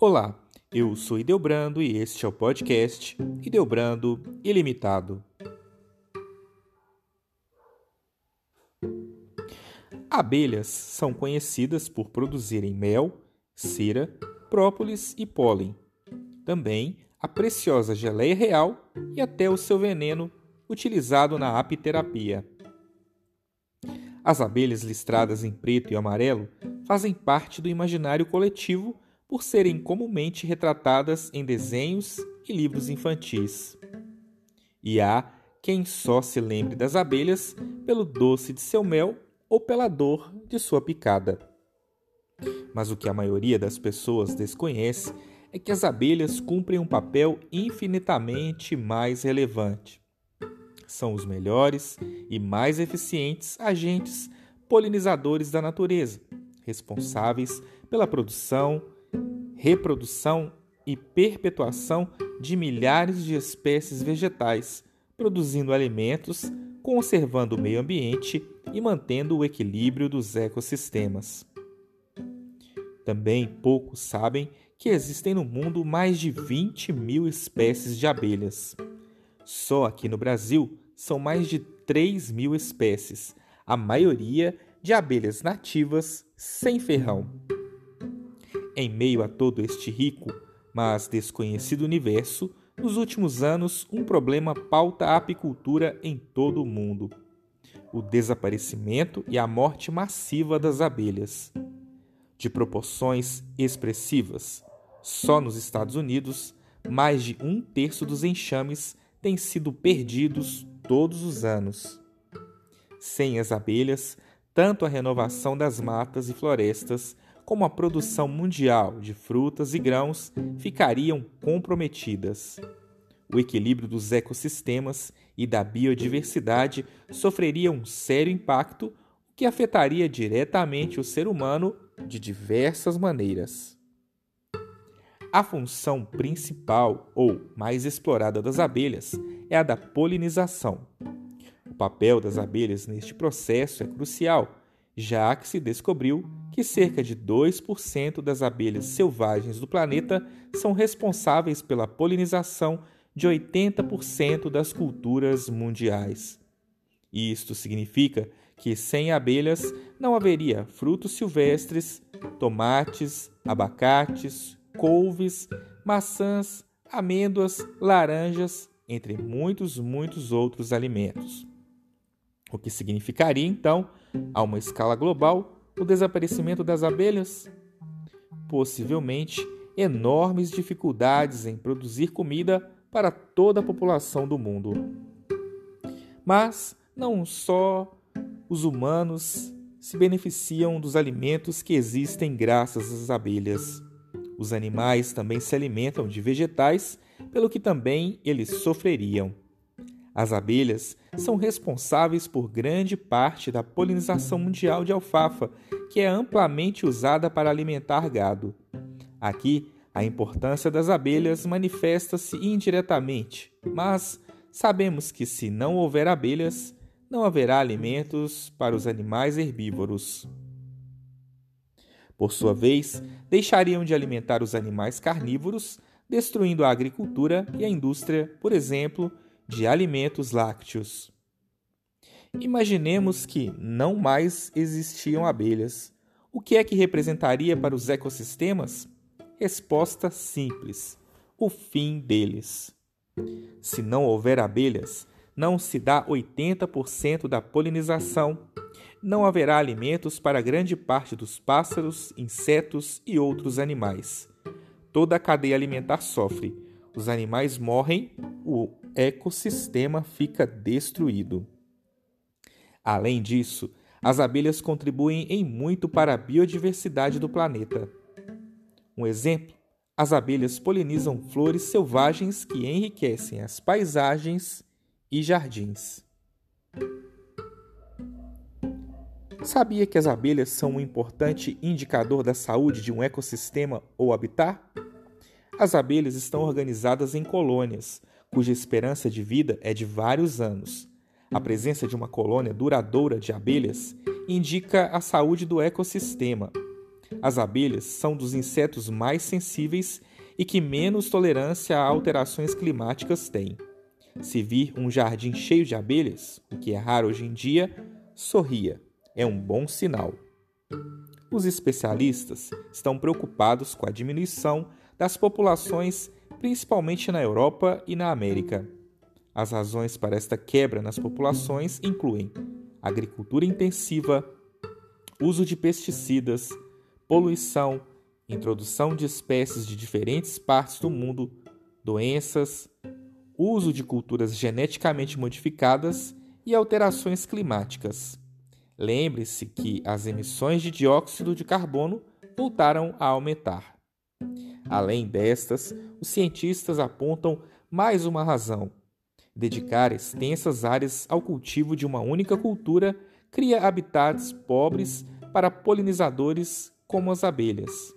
Olá, eu sou Ideobrando e este é o podcast Ideobrando Ilimitado. Abelhas são conhecidas por produzirem mel, cera, própolis e pólen. Também a preciosa geleia real e até o seu veneno utilizado na apiterapia. As abelhas listradas em preto e amarelo fazem parte do imaginário coletivo por serem comumente retratadas em desenhos e livros infantis. E há quem só se lembre das abelhas pelo doce de seu mel ou pela dor de sua picada. Mas o que a maioria das pessoas desconhece é que as abelhas cumprem um papel infinitamente mais relevante. São os melhores e mais eficientes agentes polinizadores da natureza, responsáveis pela produção, reprodução e perpetuação de milhares de espécies vegetais, produzindo alimentos, conservando o meio ambiente e mantendo o equilíbrio dos ecossistemas. Também poucos sabem que existem no mundo mais de 20 mil espécies de abelhas. Só aqui no Brasil são mais de 3 mil espécies, a maioria de abelhas nativas sem ferrão. Em meio a todo este rico, mas desconhecido universo, nos últimos anos, um problema pauta a apicultura em todo o mundo: o desaparecimento e a morte massiva das abelhas. De proporções expressivas, só nos Estados Unidos, mais de um terço dos enxames têm sido perdidos todos os anos. Sem as abelhas, tanto a renovação das matas e florestas como a produção mundial de frutas e grãos ficariam comprometidas. O equilíbrio dos ecossistemas e da biodiversidade sofreria um sério impacto, o que afetaria diretamente o ser humano de diversas maneiras. A função principal ou mais explorada das abelhas é a da polinização. O papel das abelhas neste processo é crucial, já que se descobriu que cerca de 2% das abelhas selvagens do planeta são responsáveis pela polinização de 80% das culturas mundiais. Isto significa que sem abelhas não haveria frutos silvestres, tomates, abacates, couves, maçãs, amêndoas, laranjas, entre muitos, muitos outros alimentos. O que significaria então, a uma escala global, o desaparecimento das abelhas? Possivelmente enormes dificuldades em produzir comida para toda a população do mundo. Mas não só os humanos se beneficiam dos alimentos que existem graças às abelhas. Os animais também se alimentam de vegetais, pelo que também eles sofreriam. As abelhas são responsáveis por grande parte da polinização mundial de alfafa, que é amplamente usada para alimentar gado. Aqui, a importância das abelhas manifesta-se indiretamente, mas sabemos que se não houver abelhas, não haverá alimentos para os animais herbívoros. Por sua vez, deixariam de alimentar os animais carnívoros, destruindo a agricultura e a indústria, por exemplo, de alimentos lácteos. Imaginemos que não mais existiam abelhas. O que é que representaria para os ecossistemas? Resposta simples: o fim deles. Se não houver abelhas, não se dá 80% da polinização. Não haverá alimentos para grande parte dos pássaros, insetos e outros animais. Toda a cadeia alimentar sofre. Os animais morrem, o ecossistema fica destruído. Além disso, as abelhas contribuem em muito para a biodiversidade do planeta. Um exemplo: as abelhas polinizam flores selvagens que enriquecem as paisagens e jardins. Sabia que as abelhas são um importante indicador da saúde de um ecossistema ou habitat? As abelhas estão organizadas em colônias, cuja esperança de vida é de vários anos. A presença de uma colônia duradoura de abelhas indica a saúde do ecossistema. As abelhas são dos insetos mais sensíveis e que menos tolerância a alterações climáticas têm. Se vir um jardim cheio de abelhas, o que é raro hoje em dia, sorria. É um bom sinal. Os especialistas estão preocupados com a diminuição das populações, principalmente na Europa e na América. As razões para esta quebra nas populações incluem agricultura intensiva, uso de pesticidas, poluição, introdução de espécies de diferentes partes do mundo, doenças, uso de culturas geneticamente modificadas e alterações climáticas. Lembre-se que as emissões de dióxido de carbono voltaram a aumentar. Além destas, os cientistas apontam mais uma razão. Dedicar extensas áreas ao cultivo de uma única cultura cria habitats pobres para polinizadores como as abelhas.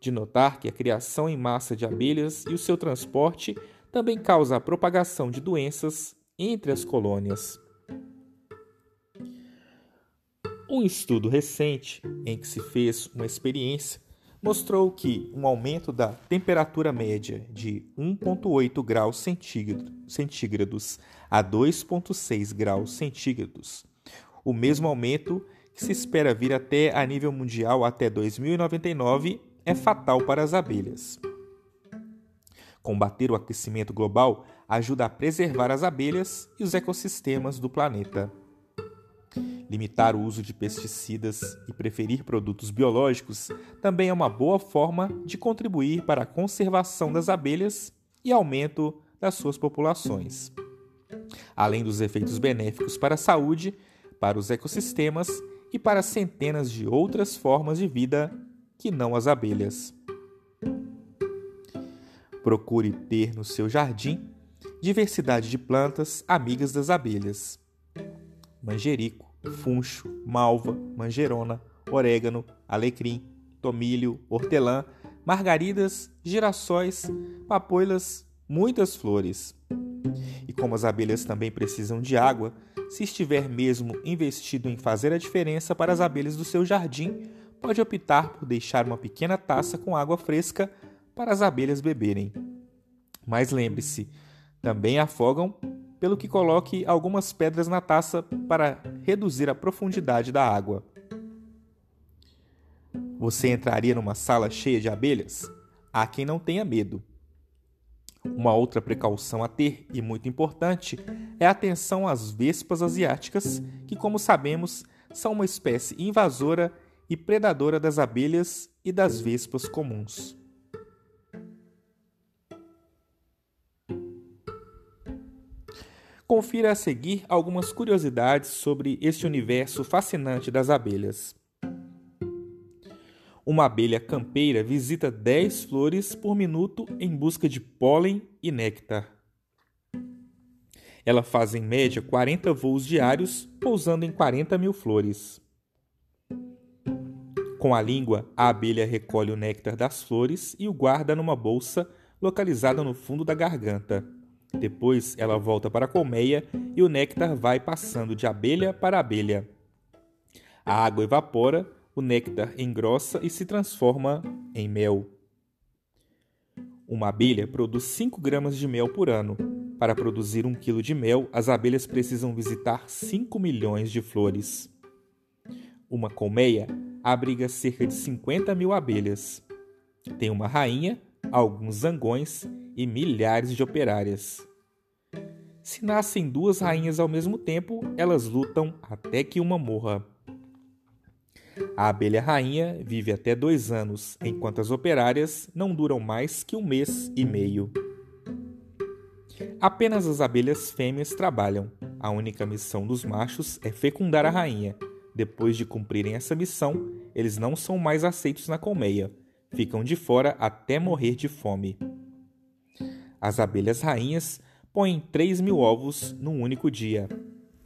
De notar que a criação em massa de abelhas e o seu transporte também causa a propagação de doenças entre as colônias. Um estudo recente, em que se fez uma experiência, mostrou que um aumento da temperatura média de 1,8 graus centígrados a 2,6 graus centígrados, o mesmo aumento que se espera vir até a nível mundial até 2099, é fatal para as abelhas. Combater o aquecimento global ajuda a preservar as abelhas e os ecossistemas do planeta. Limitar o uso de pesticidas e preferir produtos biológicos também é uma boa forma de contribuir para a conservação das abelhas e aumento das suas populações. Além dos efeitos benéficos para a saúde, para os ecossistemas e para centenas de outras formas de vida que não as abelhas. Procure ter no seu jardim diversidade de plantas amigas das abelhas: manjerico, funcho, malva, manjerona, orégano, alecrim, tomilho, hortelã, margaridas, girassóis, papoilas, muitas flores. E como as abelhas também precisam de água, se estiver mesmo investido em fazer a diferença para as abelhas do seu jardim, pode optar por deixar uma pequena taça com água fresca para as abelhas beberem. Mas lembre-se, também afogam, pelo que coloque algumas pedras na taça para reduzir a profundidade da água. Você entraria numa sala cheia de abelhas? Há quem não tenha medo. Uma outra precaução a ter, e muito importante, é a atenção às vespas asiáticas, que, como sabemos, são uma espécie invasora e predadora das abelhas e das vespas comuns. Confira a seguir algumas curiosidades sobre este universo fascinante das abelhas. Uma abelha campeira visita 10 flores por minuto em busca de pólen e néctar. Ela faz em média 40 voos diários, pousando em 40 mil flores. Com a língua, a abelha recolhe o néctar das flores e o guarda numa bolsa localizada no fundo da garganta. Depois, ela volta para a colmeia e o néctar vai passando de abelha para abelha. A água evapora, o néctar engrossa e se transforma em mel. Uma abelha produz 5 gramas de mel por ano. Para produzir um quilo de mel, as abelhas precisam visitar 5 milhões de flores. Uma colmeia abriga cerca de 50 mil abelhas. Tem uma rainha, alguns zangões e milhares de operárias. Se nascem duas rainhas ao mesmo tempo, elas lutam até que uma morra. A abelha rainha vive até dois anos, enquanto as operárias não duram mais que um mês e meio. Apenas as abelhas fêmeas trabalham. A única missão dos machos é fecundar a rainha. Depois de cumprirem essa missão, eles não são mais aceitos na colmeia. Ficam de fora até morrer de fome. As abelhas rainhas põem 3 mil ovos num único dia.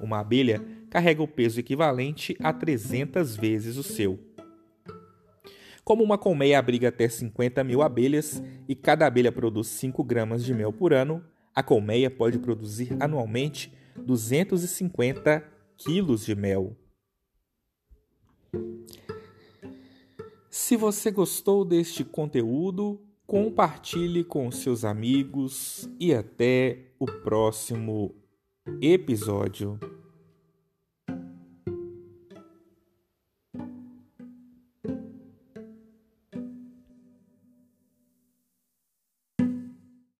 Uma abelha carrega o peso equivalente a 300 vezes o seu. Como uma colmeia abriga até 50 mil abelhas e cada abelha produz 5 gramas de mel por ano, a colmeia pode produzir anualmente 250 quilos de mel. Se você gostou deste conteúdo, compartilhe com seus amigos e até o próximo episódio.